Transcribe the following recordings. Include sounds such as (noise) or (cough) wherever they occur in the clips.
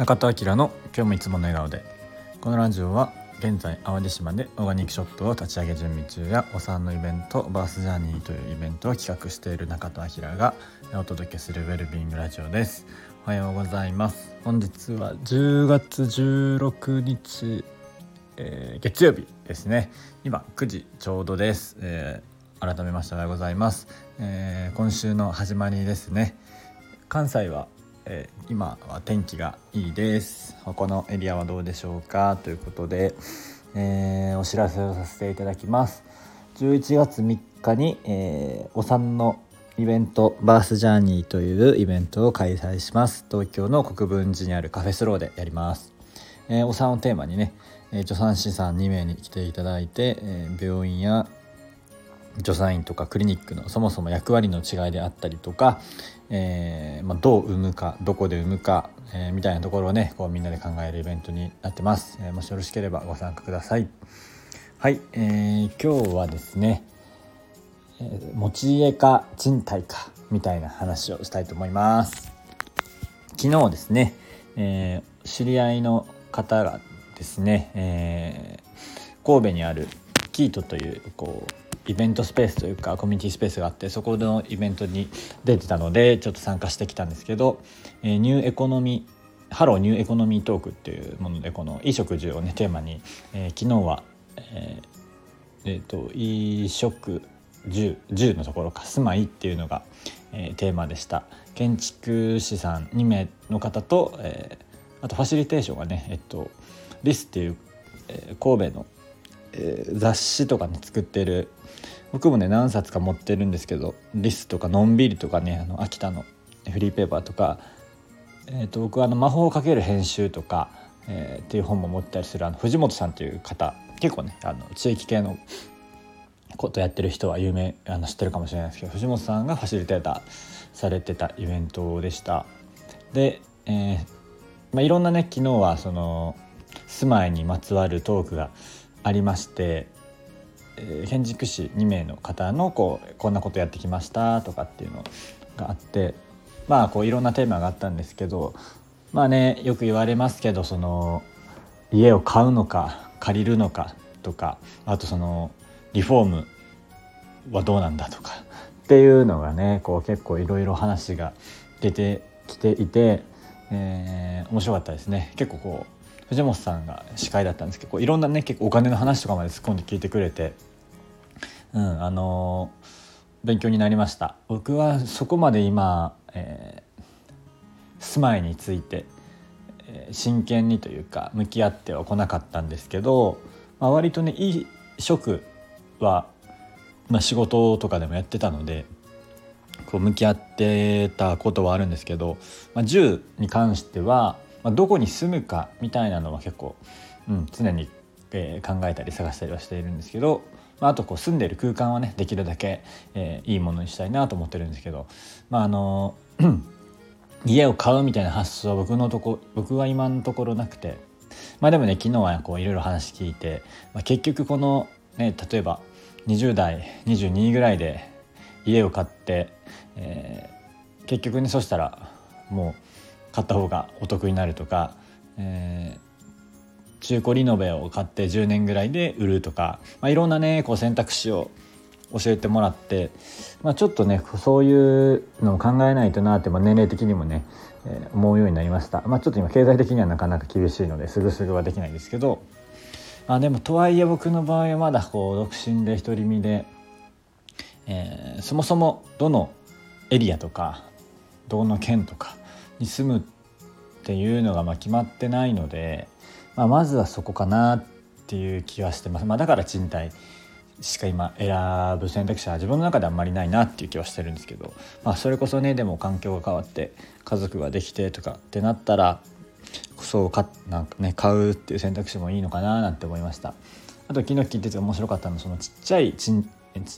中田明の今日もいつもの笑顔で。このラジオは現在淡路島でオーガニックショップを立ち上げ準備中やお産のイベントバースジャーニーというイベントを企画している中田明がお届けするウェルビーイングラジオです。おはようございます。本日は10月16日、えー、月曜日ですね。今9時ちょうどです、えー、改めましておはようございます、えー、今週の始まりですね。関西はえー、今は天気がいいです。このエリアはどうでしょうか？ということで、えー、お知らせをさせていただきます。11月3日に、えー、お産のイベントバースジャーニーというイベントを開催します。東京の国分寺にあるカフェスローでやります、えー、お産をテーマにね、え助産師さん2名に来ていただいて、え病院や助産院とかクリニックのそもそも役割の違いであったりとか、えー、まあ、どう産むかどこで産むか、えー、みたいなところをねこうみんなで考えるイベントになってます、えー、もしよろしければご参加ください。はい、えー、今日はですね、え持ち家か賃貸かみたいな話をしたいと思います。昨日ですね、え知り合いの方がですね、え神戸にある KIITO というこうイベントスペースというかコミュニティスペースがあってそこのイベントに出てたのでちょっと参加してきたんですけど、えー、 New Economy Hello New Economy Talk っていうものでこの衣食住をねテーマに、えー、昨日はえー、えー、と衣食住住のところか住まいっていうのが、えー、テーマでした。建築士さん2名の方と、えー、あとファシリテーションがねえっとリスっていう、えー、神戸の、えー、雑誌とかね作ってる僕もね何冊か持ってるんですけど「リス」とか「のんびり」とかねあの秋田のフリーペーパーとか、えー、と僕はあの「魔法をかける編集」とか、えー、っていう本も持ったりするあの藤本さんという方結構ねあの地域系のことやってる人は有名あの知ってるかもしれないですけど藤本さんがファシリテーターされてたイベントでした。で、えーまあ、いろんなね昨日はその住まいにまつわるトークがありましてえ、建築士2名の方のこうこんなことやってきましたとかっていうのがあってまあこういろんなテーマがあったんですけどまあねよく言われますけどその家を買うのか借りるのかとかあとそのリフォームはどうなんだとかっていうのがねこう結構いろいろ話が出てきていて、えー、面白かったですね。結構こう藤本さんが司会だったんですけどいろんなね結構お金の話とかまで突っ込んで聞いてくれてうんあの勉強になりました。僕はそこまで今、えー、住まいについて、えー、真剣にというか向き合っては来なかったんですけど、まあ、割とねいい職は、まあ、仕事とかでもやってたのでこう向き合ってたことはあるんですけど、まあ、銃に関しては、まあ、どこに住むかみたいなのは結構、うん、常に、えー、考えたり探したりはしているんですけどまあ、あとこう住んでる空間はねできるだけ、えー、いいものにしたいなと思ってるんですけどまああの (clears throat) 家を買うみたいな発想は僕のとこ僕は今のところなくてまあでもね昨日はこういろいろ話聞いて、まあ、結局このね例えば20代22ぐらいで家を買って、えー、結局ねそしたらもう買った方がお得になるとか、えー、中古リノベを買って10年ぐらいで売るとか、まあ、いろんなねこう選択肢を教えてもらって、まあ、ちょっとねそういうのを考えないとなって、まあ、年齢的にもね、えー、思うようになりました、まあ、ちょっと今経済的にはなかなか厳しいのですぐすぐはできないですけど、まあ、でもとはいえ僕の場合はまだこう独身で独り身で、えー、そもそもどのエリアとかどの県とかに住むっていうのがまあ決まってないので。まあ、まずはそこかなっていう気はしてます、まあ、だから賃貸しか今選ぶ選択肢は自分の中であんまりないなっていう気はしてるんですけど、まあ、それこそねでも環境が変わって家族ができてとかってなったらそうかなんかね買うっていう選択肢もいいのかななんて思いましたあと昨日聞いてて面白かったのはそのちっちゃい賃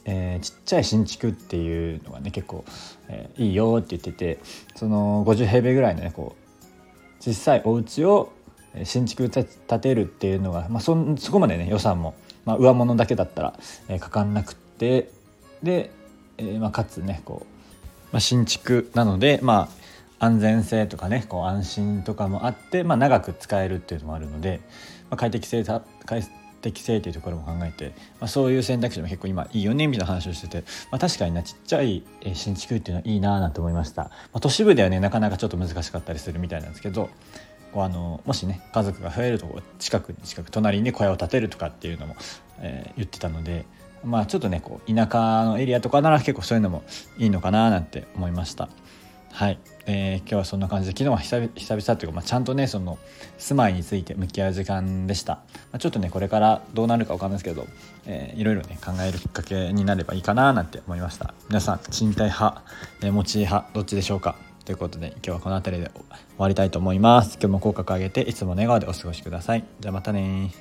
えー、ちっちゃい新築っていうのがね結構、えー、いいよって言っててその50平米ぐらいのねこう小さいお家を新築建てるっていうのが、まあ、そそこまでね予算も、まあ、上物だけだったら、えー、かかんなくってで、えーまあ、かつねこう、まあ、新築なのでまあ安全性とかねこう安心とかもあって、まあ、長く使えるっていうのもあるので、まあ、快適性快適性というところも考えて、まあ、そういう選択肢も結構今いいよねみたいな話をしてて、まあ、確かになちっちゃい新築っていうのはいいななと思いました、まあ、都市部ではねなかなかちょっと難しかったりするみたいなんですけどこうあのもしね家族が増えるとこ近くに近く隣にね小屋を建てるとかっていうのも、えー、言ってたのでまあちょっとねこう田舎のエリアとかなら結構そういうのもいいのかななんて思いました。はい、えー、今日はそんな感じで昨日は久々久々というか、まあ、ちゃんとねその住まいについて向き合う時間でした、まあ、ちょっとねこれからどうなるか分かんないですけど、えー、いろいろね考えるきっかけになればいいかななんて思いました。皆さん賃貸派、えー、持ち派どっちでしょうか？ということで今日はこの辺りで終わりたいと思います。今日も口角上げていつも笑顔でお過ごしください。じゃあまたね